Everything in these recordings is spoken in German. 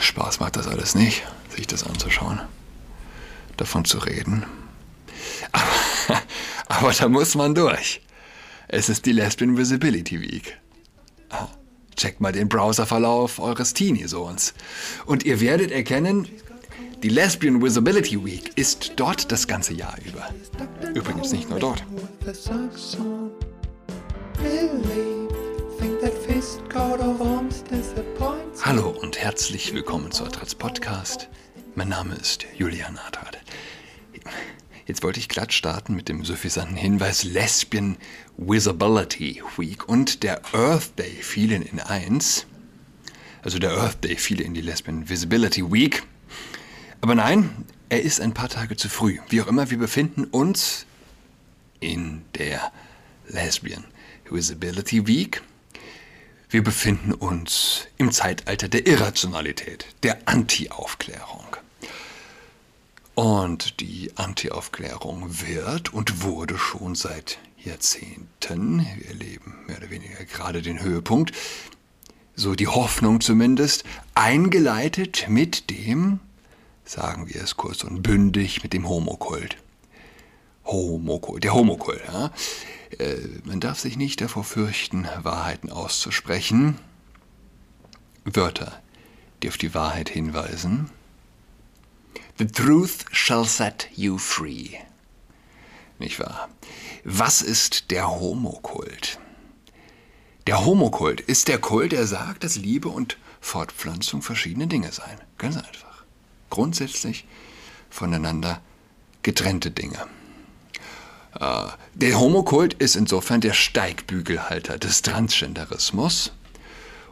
Spaß macht das alles nicht, sich das anzuschauen, davon zu reden. Aber, aber da muss man durch. Es ist die Lesbian Visibility Week. Ah, checkt mal den Browserverlauf eures Teenie-Sohns. Und ihr werdet erkennen, die Lesbian Visibility Week ist dort das ganze Jahr über. Übrigens nicht nur dort. Hallo und herzlich willkommen zu Adrats Podcast. Mein Name ist Julian Adrat. Jetzt wollte ich glatt starten mit dem suffisanten Hinweis Lesbian Visibility Week und der Earth Day fielen in eins. Also der Earth Day fiel in die Lesbian Visibility Week. Aber nein, er ist ein paar Tage zu früh. Wie auch immer, wir befinden uns in der Lesbian Visibility Week. Wir befinden uns im Zeitalter der Irrationalität, der Anti-Aufklärung. Und die Anti-Aufklärung wird und wurde schon seit Jahrzehnten, wir erleben mehr oder weniger gerade den Höhepunkt, so die Hoffnung zumindest, eingeleitet mit dem, sagen wir es kurz und bündig, mit dem Homokult. Homokult, der Homokult, ja. Äh, man darf sich nicht davor fürchten, Wahrheiten auszusprechen. Wörter, die auf die Wahrheit hinweisen. The truth shall set you free. Nicht wahr? Was ist der Homokult? Der Homokult ist der Kult, der sagt, dass Liebe und Fortpflanzung verschiedene Dinge seien. Ganz einfach. Grundsätzlich voneinander getrennte Dinge. Äh, der Homokult ist insofern der Steigbügelhalter des Transgenderismus.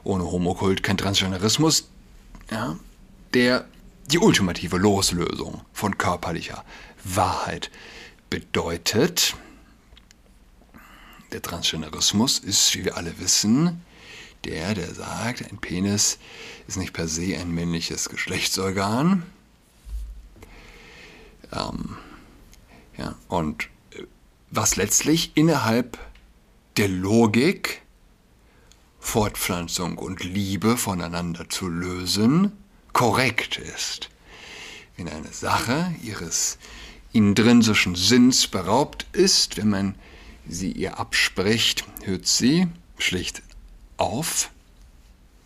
Ohne Homokult kein Transgenderismus. Ja, der die ultimative Loslösung von körperlicher Wahrheit bedeutet. Der Transgenderismus ist, wie wir alle wissen, der, der sagt, ein Penis ist nicht per se ein männliches Geschlechtsorgan. Ähm, ja, und was letztlich innerhalb der Logik Fortpflanzung und Liebe voneinander zu lösen, korrekt ist. Wenn eine Sache ihres intrinsischen Sinns beraubt ist, wenn man sie ihr abspricht, hört sie schlicht auf,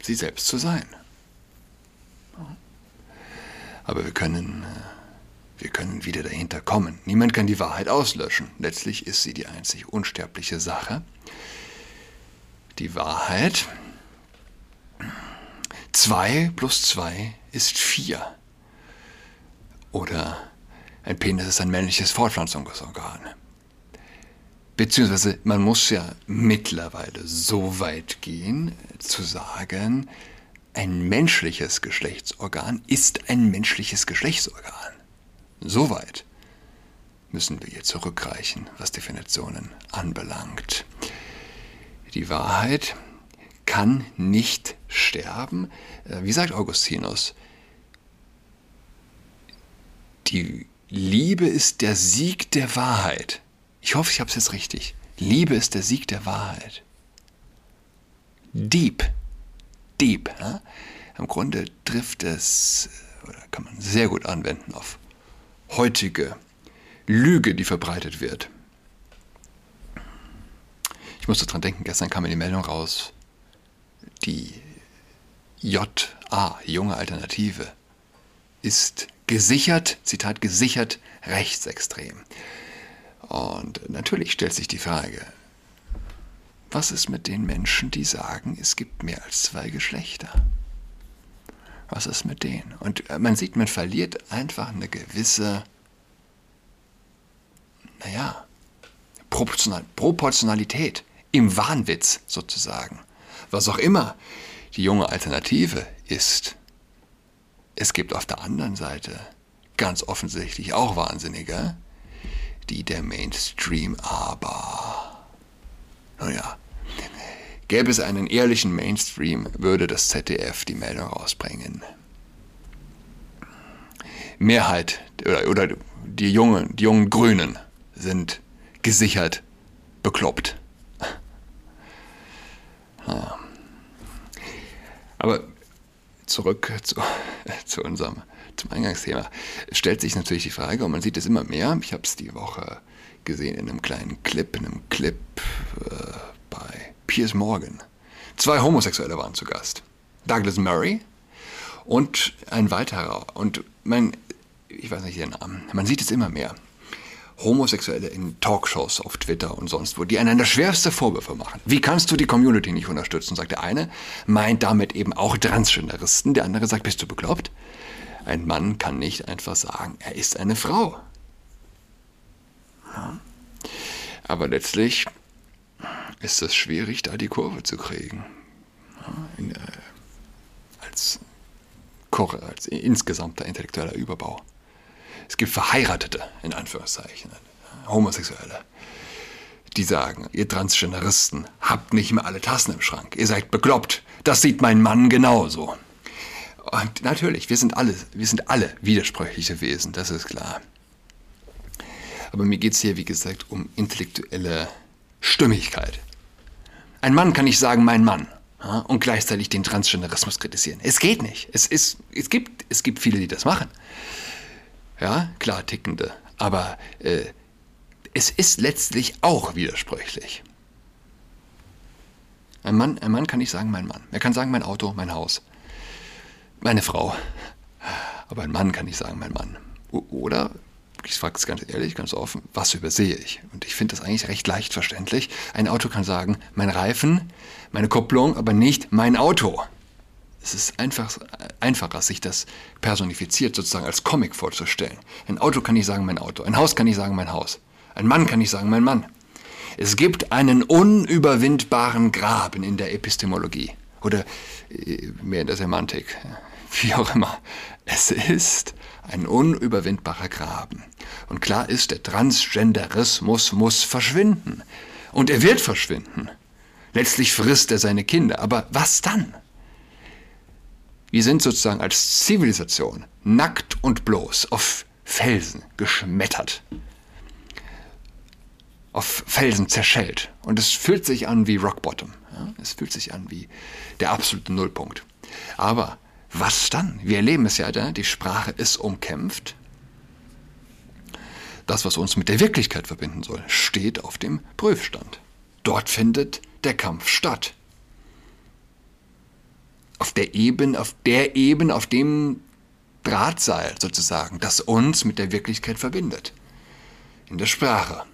sie selbst zu sein. Aber wir können äh, wir können wieder dahinter kommen. Niemand kann die Wahrheit auslöschen. Letztlich ist sie die einzig unsterbliche Sache. Die Wahrheit. 2 plus 2 ist 4. Oder ein Penis ist ein männliches Fortpflanzungsorgan. Beziehungsweise man muss ja mittlerweile so weit gehen, zu sagen, ein menschliches Geschlechtsorgan ist ein menschliches Geschlechtsorgan. So weit müssen wir hier zurückreichen, was Definitionen anbelangt. Die Wahrheit kann nicht sterben. Äh, wie sagt Augustinus? Die Liebe ist der Sieg der Wahrheit. Ich hoffe, ich habe es jetzt richtig. Liebe ist der Sieg der Wahrheit. Deep. Deep. Ja? Im Grunde trifft es, oder kann man sehr gut anwenden auf heutige Lüge, die verbreitet wird. Ich musste dran denken, gestern kam mir die Meldung raus, die JA, junge Alternative, ist gesichert, Zitat, gesichert rechtsextrem. Und natürlich stellt sich die Frage, was ist mit den Menschen, die sagen, es gibt mehr als zwei Geschlechter? Was ist mit denen? Und äh, man sieht, man verliert einfach eine gewisse, naja, Proportionalität im Wahnwitz sozusagen. Was auch immer die junge Alternative ist. Es gibt auf der anderen Seite ganz offensichtlich auch Wahnsinnige, die der Mainstream aber, naja, Gäbe es einen ehrlichen Mainstream, würde das ZDF die Meldung rausbringen. Mehrheit oder, oder die, jungen, die jungen Grünen sind gesichert bekloppt. Aber zurück zu, zu unserem zum Eingangsthema. Es stellt sich natürlich die Frage, und man sieht es immer mehr, ich habe es die Woche gesehen in einem kleinen Clip, in einem Clip äh, Piers Morgan. Zwei Homosexuelle waren zu Gast. Douglas Murray und ein weiterer. Und mein, ich weiß nicht den Namen, man sieht es immer mehr. Homosexuelle in Talkshows auf Twitter und sonst wo, die einander schwerste Vorwürfe machen. Wie kannst du die Community nicht unterstützen? Sagt der eine, meint damit eben auch Transgenderisten. Der andere sagt, bist du bekloppt? Ein Mann kann nicht einfach sagen, er ist eine Frau. Ja. Aber letztlich ist es schwierig, da die Kurve zu kriegen. In, äh, als, als insgesamter intellektueller Überbau. Es gibt Verheiratete, in Anführungszeichen, Homosexuelle, die sagen, ihr Transgenderisten habt nicht mehr alle Tassen im Schrank. Ihr seid bekloppt. Das sieht mein Mann genauso. Und natürlich, wir sind alle, wir sind alle widersprüchliche Wesen, das ist klar. Aber mir geht es hier, wie gesagt, um intellektuelle Stimmigkeit. Ein Mann kann nicht sagen, mein Mann, ja, und gleichzeitig den Transgenderismus kritisieren. Es geht nicht. Es, ist, es, gibt, es gibt viele, die das machen. Ja, klar, tickende. Aber äh, es ist letztlich auch widersprüchlich. Ein Mann, ein Mann kann nicht sagen, mein Mann. Er kann sagen, mein Auto, mein Haus, meine Frau. Aber ein Mann kann nicht sagen, mein Mann. Oder, ich frage es ganz ehrlich, ganz offen, was übersehe ich? Und ich finde das eigentlich recht leicht verständlich. Ein Auto kann sagen, mein Reifen, meine Kupplung, aber nicht mein Auto. Es ist einfach, einfacher, sich das personifiziert sozusagen als Comic vorzustellen. Ein Auto kann nicht sagen mein Auto, ein Haus kann nicht sagen mein Haus, ein Mann kann nicht sagen mein Mann. Es gibt einen unüberwindbaren Graben in der Epistemologie oder äh, mehr in der Semantik, wie auch immer. Es ist ein unüberwindbarer Graben. Und klar ist, der Transgenderismus muss verschwinden. Und er wird verschwinden. Letztlich frisst er seine Kinder. Aber was dann? Wir sind sozusagen als Zivilisation nackt und bloß auf Felsen geschmettert. Auf Felsen zerschellt. Und es fühlt sich an wie Rock Bottom. Es fühlt sich an wie der absolute Nullpunkt. Aber was dann? Wir erleben es ja, die Sprache ist umkämpft. Das, was uns mit der Wirklichkeit verbinden soll, steht auf dem Prüfstand. Dort findet der Kampf statt auf der Ebene, auf der Ebene, auf dem Drahtseil sozusagen, das uns mit der Wirklichkeit verbindet. In der Sprache.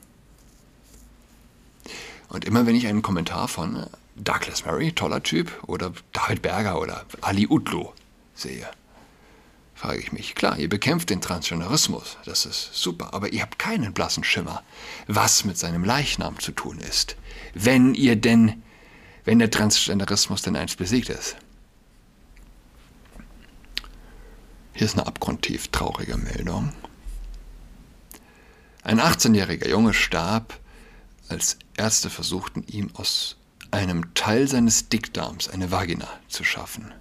Und immer wenn ich einen Kommentar von Douglas Murray, toller Typ, oder David Berger oder Ali Utlu sehe, frage ich mich, klar, ihr bekämpft den Transgenderismus, das ist super, aber ihr habt keinen blassen Schimmer, was mit seinem Leichnam zu tun ist, wenn ihr denn, wenn der Transgenderismus denn einst besiegt ist. Hier ist eine abgrundtief traurige Meldung. Ein 18-jähriger Junge starb, als Ärzte versuchten, ihm aus einem Teil seines Dickdarms eine Vagina zu schaffen.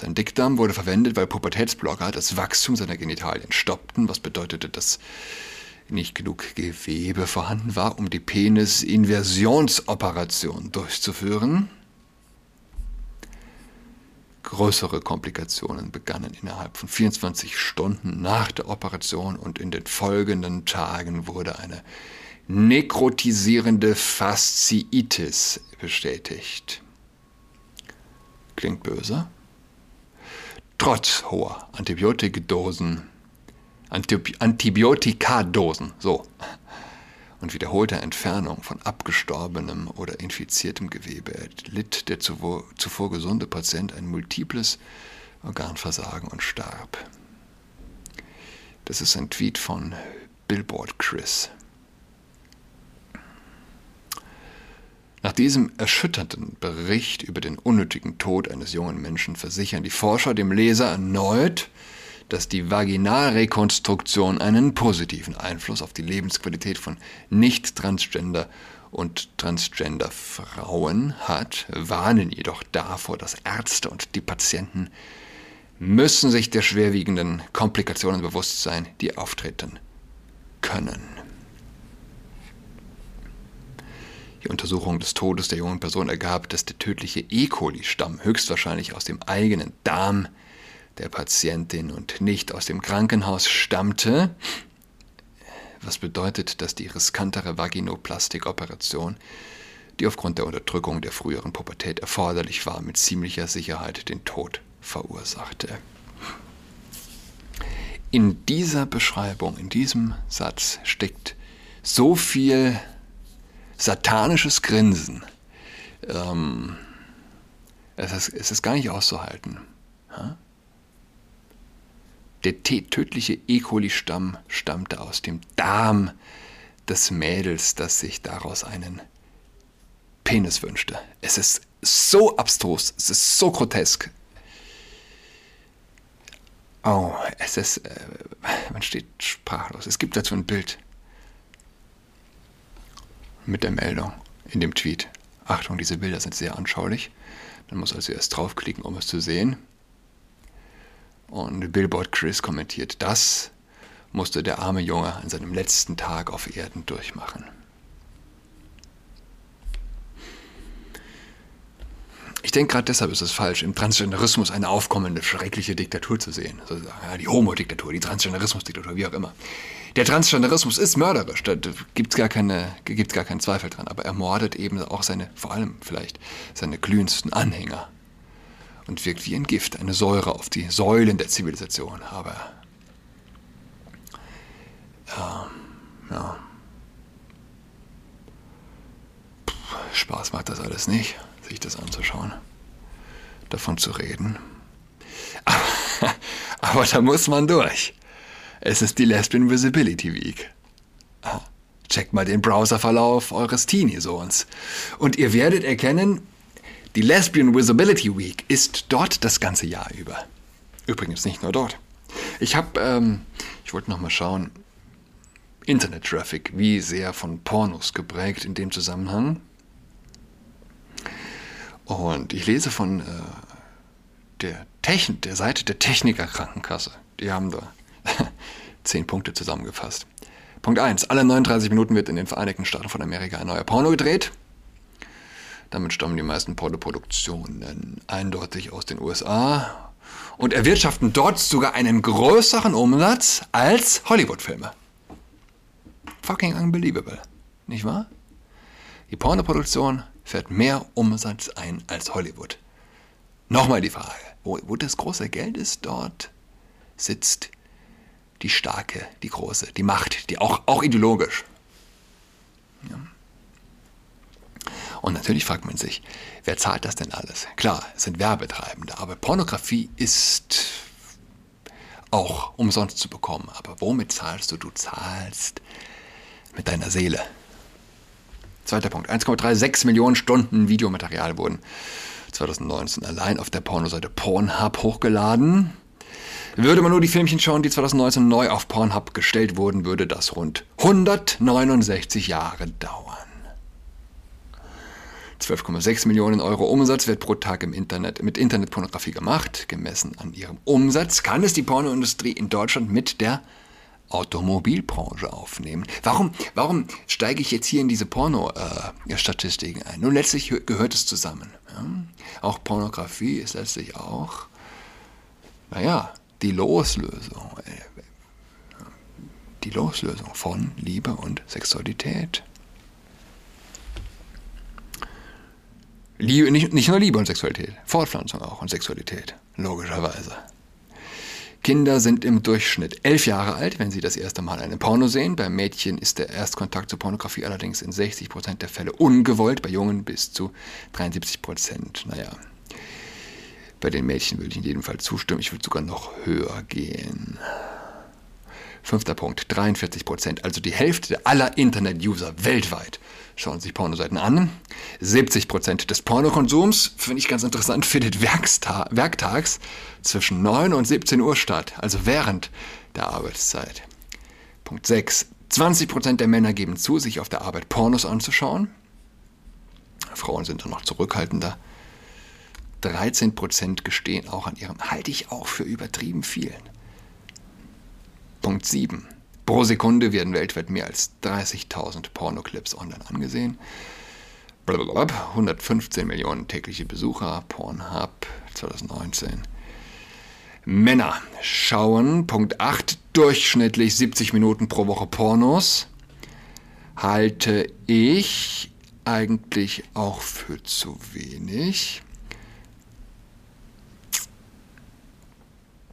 Sein Dickdarm wurde verwendet, weil Pubertätsblocker das Wachstum seiner Genitalien stoppten, was bedeutete, dass nicht genug Gewebe vorhanden war, um die Penis-Inversionsoperation durchzuführen. Größere Komplikationen begannen innerhalb von 24 Stunden nach der Operation und in den folgenden Tagen wurde eine nekrotisierende Fasziitis bestätigt. Klingt böse? Trotz hoher Antibiotikadosen, Antibiotikadosen, so, und wiederholter Entfernung von abgestorbenem oder infiziertem Gewebe erlitt der zuvor, zuvor gesunde Patient ein multiples Organversagen und starb. Das ist ein Tweet von Billboard Chris. Nach diesem erschütternden Bericht über den unnötigen Tod eines jungen Menschen versichern die Forscher dem Leser erneut, dass die Vaginalrekonstruktion einen positiven Einfluss auf die Lebensqualität von nicht-transgender und transgender Frauen hat, warnen jedoch davor, dass Ärzte und die Patienten müssen sich der schwerwiegenden Komplikationen bewusst sein, die auftreten können. Die Untersuchung des Todes der jungen Person ergab, dass der tödliche E. coli-Stamm höchstwahrscheinlich aus dem eigenen Darm der Patientin und nicht aus dem Krankenhaus stammte, was bedeutet, dass die riskantere Vaginoplastik-Operation, die aufgrund der Unterdrückung der früheren Pubertät erforderlich war, mit ziemlicher Sicherheit den Tod verursachte. In dieser Beschreibung, in diesem Satz steckt so viel satanisches Grinsen. Ähm, es, ist, es ist gar nicht auszuhalten. Der tödliche E. coli-Stamm stammte aus dem Darm des Mädels, das sich daraus einen Penis wünschte. Es ist so abstrus, es ist so grotesk. Oh, es ist, äh, man steht sprachlos. Es gibt dazu ein Bild mit der Meldung in dem Tweet. Achtung, diese Bilder sind sehr anschaulich. Man muss also erst draufklicken, um es zu sehen. Und Billboard Chris kommentiert, das musste der arme Junge an seinem letzten Tag auf Erden durchmachen. Ich denke, gerade deshalb ist es falsch, im Transgenderismus eine aufkommende, schreckliche Diktatur zu sehen. Sozusagen. Ja, die Homo-Diktatur, die Transgenderismus-Diktatur, wie auch immer. Der Transgenderismus ist mörderisch, da gibt es gar, gar keinen Zweifel dran, aber er mordet eben auch seine, vor allem vielleicht, seine glühendsten Anhänger und wirkt wie ein Gift, eine Säure auf die Säulen der Zivilisation. Aber ja, ja. Puh, Spaß macht das alles nicht sich das anzuschauen, davon zu reden. Aber, aber da muss man durch. Es ist die Lesbian Visibility Week. Ah, checkt mal den Browserverlauf eures Teenie-Sohns. Und ihr werdet erkennen, die Lesbian Visibility Week ist dort das ganze Jahr über. Übrigens nicht nur dort. Ich habe, ähm, ich wollte noch mal schauen, Internet-Traffic, wie sehr von Pornos geprägt in dem Zusammenhang. Und ich lese von äh, der, Techn der Seite der Techniker Krankenkasse. Die haben da zehn Punkte zusammengefasst. Punkt 1. Alle 39 Minuten wird in den Vereinigten Staaten von Amerika ein neuer Porno gedreht. Damit stammen die meisten Pornoproduktionen eindeutig aus den USA und erwirtschaften dort sogar einen größeren Umsatz als Hollywood-Filme. Fucking unbelievable, nicht wahr? Die Pornoproduktion fährt mehr Umsatz ein als Hollywood. Nochmal die Frage, wo, wo das große Geld ist, dort sitzt die starke, die große, die Macht, die auch, auch ideologisch. Ja. Und natürlich fragt man sich, wer zahlt das denn alles? Klar, es sind Werbetreibende, aber Pornografie ist auch umsonst zu bekommen. Aber womit zahlst du? Du zahlst mit deiner Seele. Zweiter Punkt. 1,36 Millionen Stunden Videomaterial wurden 2019 allein auf der Pornoseite Pornhub hochgeladen. Würde man nur die Filmchen schauen, die 2019 neu auf Pornhub gestellt wurden, würde das rund 169 Jahre dauern. 12,6 Millionen Euro Umsatz wird pro Tag im Internet mit Internetpornografie gemacht. Gemessen an ihrem Umsatz kann es die Pornoindustrie in Deutschland mit der Automobilbranche aufnehmen. Warum, warum steige ich jetzt hier in diese Porno-Statistiken äh, ein? Nun, letztlich gehört es zusammen. Ja? Auch Pornografie ist letztlich auch, naja, die Loslösung. Äh, die Loslösung von Liebe und Sexualität. Liebe, nicht, nicht nur Liebe und Sexualität, Fortpflanzung auch und Sexualität, logischerweise. Kinder sind im Durchschnitt elf Jahre alt, wenn sie das erste Mal eine Porno sehen. Bei Mädchen ist der Erstkontakt zur Pornografie allerdings in 60 Prozent der Fälle ungewollt, bei Jungen bis zu 73%. Prozent. Naja, bei den Mädchen würde ich in jedem Fall zustimmen. Ich würde sogar noch höher gehen. Fünfter Punkt, 43 Prozent, also die Hälfte aller Internet-User weltweit schauen sich Pornoseiten an. 70 Prozent des Pornokonsums, finde ich ganz interessant, findet werktags zwischen 9 und 17 Uhr statt, also während der Arbeitszeit. Punkt 6. 20 Prozent der Männer geben zu, sich auf der Arbeit Pornos anzuschauen. Frauen sind dann noch zurückhaltender. 13 Prozent gestehen auch an ihrem, halte ich auch für übertrieben vielen. Punkt 7. Pro Sekunde werden weltweit mehr als 30.000 Pornoclips online angesehen. 115 Millionen tägliche Besucher, Pornhub 2019. Männer schauen, Punkt 8, durchschnittlich 70 Minuten pro Woche Pornos. Halte ich eigentlich auch für zu wenig.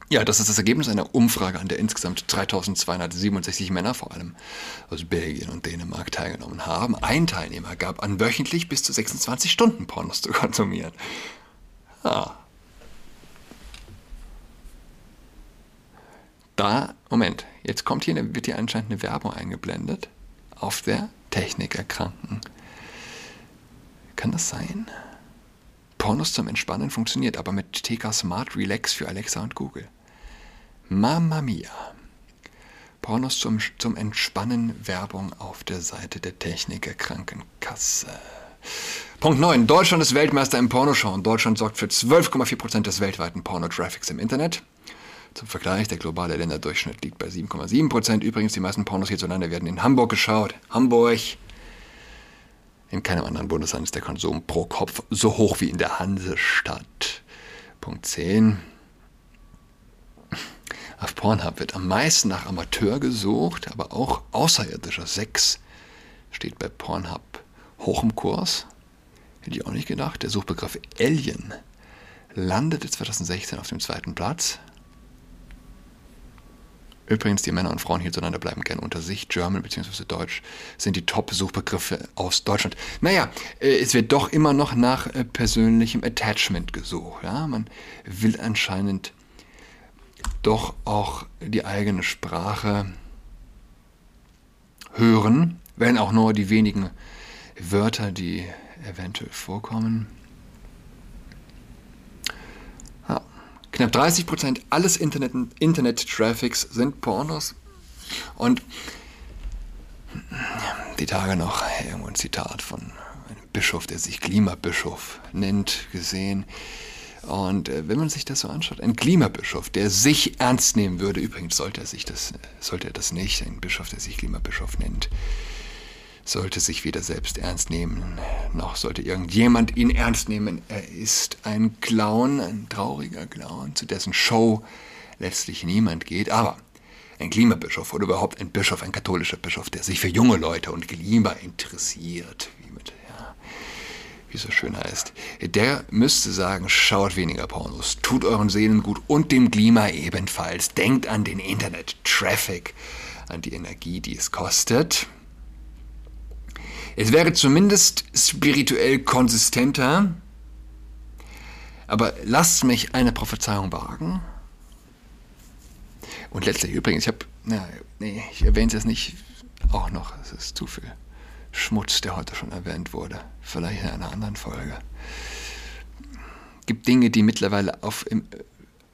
Ja, das ist das Ergebnis einer Umfrage, an der insgesamt 3267 Männer, vor allem aus Belgien und Dänemark, teilgenommen haben. Ein Teilnehmer gab an, wöchentlich bis zu 26 Stunden Pornos zu konsumieren. Ah. Da, Moment, jetzt kommt hier, wird hier anscheinend eine Werbung eingeblendet auf der Technikerkranken. Kann das sein? Pornos zum Entspannen funktioniert aber mit TK Smart Relax für Alexa und Google. Mamma mia. Pornos zum, zum Entspannen Werbung auf der Seite der Techniker Krankenkasse. Punkt 9. Deutschland ist Weltmeister im Pornoschauen. Deutschland sorgt für 12,4% des weltweiten Pornotraffics im Internet. Zum Vergleich, der globale Länderdurchschnitt liegt bei 7,7%. Übrigens, die meisten Pornos hierzulande werden in Hamburg geschaut. Hamburg. In keinem anderen Bundesland ist der Konsum pro Kopf so hoch wie in der Hansestadt. Punkt 10. Auf Pornhub wird am meisten nach Amateur gesucht, aber auch außerirdischer Sex steht bei Pornhub hoch im Kurs. Hätte ich auch nicht gedacht. Der Suchbegriff Alien landete 2016 auf dem zweiten Platz. Übrigens, die Männer und Frauen hierzulande bleiben gern unter sich. German bzw. Deutsch sind die Top-Suchbegriffe aus Deutschland. Naja, äh, es wird doch immer noch nach äh, persönlichem Attachment gesucht. Ja? Man will anscheinend doch auch die eigene Sprache hören, wenn auch nur die wenigen Wörter, die eventuell vorkommen. Ja. Knapp 30 Prozent alles Internet-Traffics Internet sind Pornos. Und die Tage noch irgendwo ein Zitat von einem Bischof, der sich Klimabischof nennt, gesehen. Und äh, wenn man sich das so anschaut, ein Klimabischof, der sich ernst nehmen würde, übrigens sollte er sich das, sollte er das nicht, ein Bischof, der sich Klimabischof nennt, sollte sich weder selbst ernst nehmen, noch sollte irgendjemand ihn ernst nehmen. Er ist ein Clown, ein trauriger Clown, zu dessen Show letztlich niemand geht. Aber ein Klimabischof oder überhaupt ein Bischof, ein katholischer Bischof, der sich für junge Leute und Klima interessiert, wie es so schön heißt, der müsste sagen, schaut weniger Pornos, tut euren Seelen gut und dem Klima ebenfalls. Denkt an den Internet-Traffic, an die Energie, die es kostet. Es wäre zumindest spirituell konsistenter, aber lasst mich eine Prophezeiung wagen. Und letztlich übrigens, ich habe, nee, ich erwähne es jetzt nicht auch noch, es ist zu viel. Schmutz, der heute schon erwähnt wurde. Vielleicht in einer anderen Folge. Es gibt Dinge, die mittlerweile auf, im,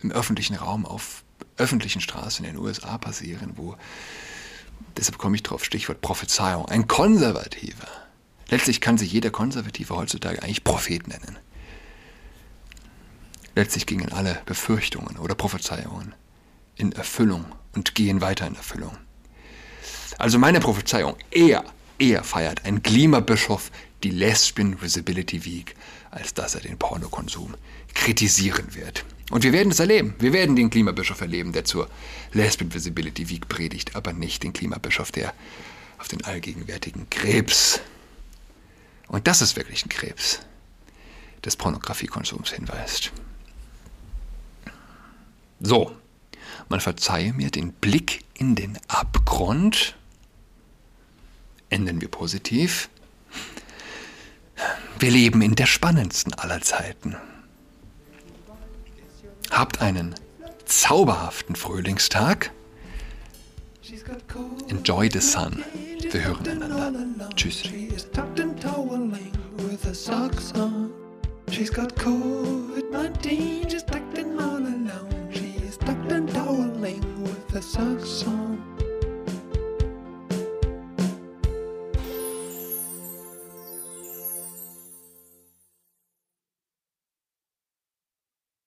im öffentlichen Raum, auf öffentlichen Straßen in den USA passieren, wo, deshalb komme ich drauf, Stichwort Prophezeiung, ein Konservativer. Letztlich kann sich jeder Konservative heutzutage eigentlich Prophet nennen. Letztlich gingen alle Befürchtungen oder Prophezeiungen in Erfüllung und gehen weiter in Erfüllung. Also meine Prophezeiung, eher Eher feiert ein Klimabischof die Lesbian Visibility Week, als dass er den Pornokonsum kritisieren wird. Und wir werden es erleben. Wir werden den Klimabischof erleben, der zur Lesbian Visibility Week predigt, aber nicht den Klimabischof, der auf den allgegenwärtigen Krebs, und das ist wirklich ein Krebs, des Pornografiekonsums hinweist. So, man verzeihe mir den Blick in den Abgrund, enden wir positiv. Wir leben in der spannendsten aller Zeiten. Habt einen zauberhaften Frühlingstag. Enjoy the sun. Wir hören einander. Tschüss. She's got COVID-19, she's tucked in all alone. She's tucked and toweling with her socks on.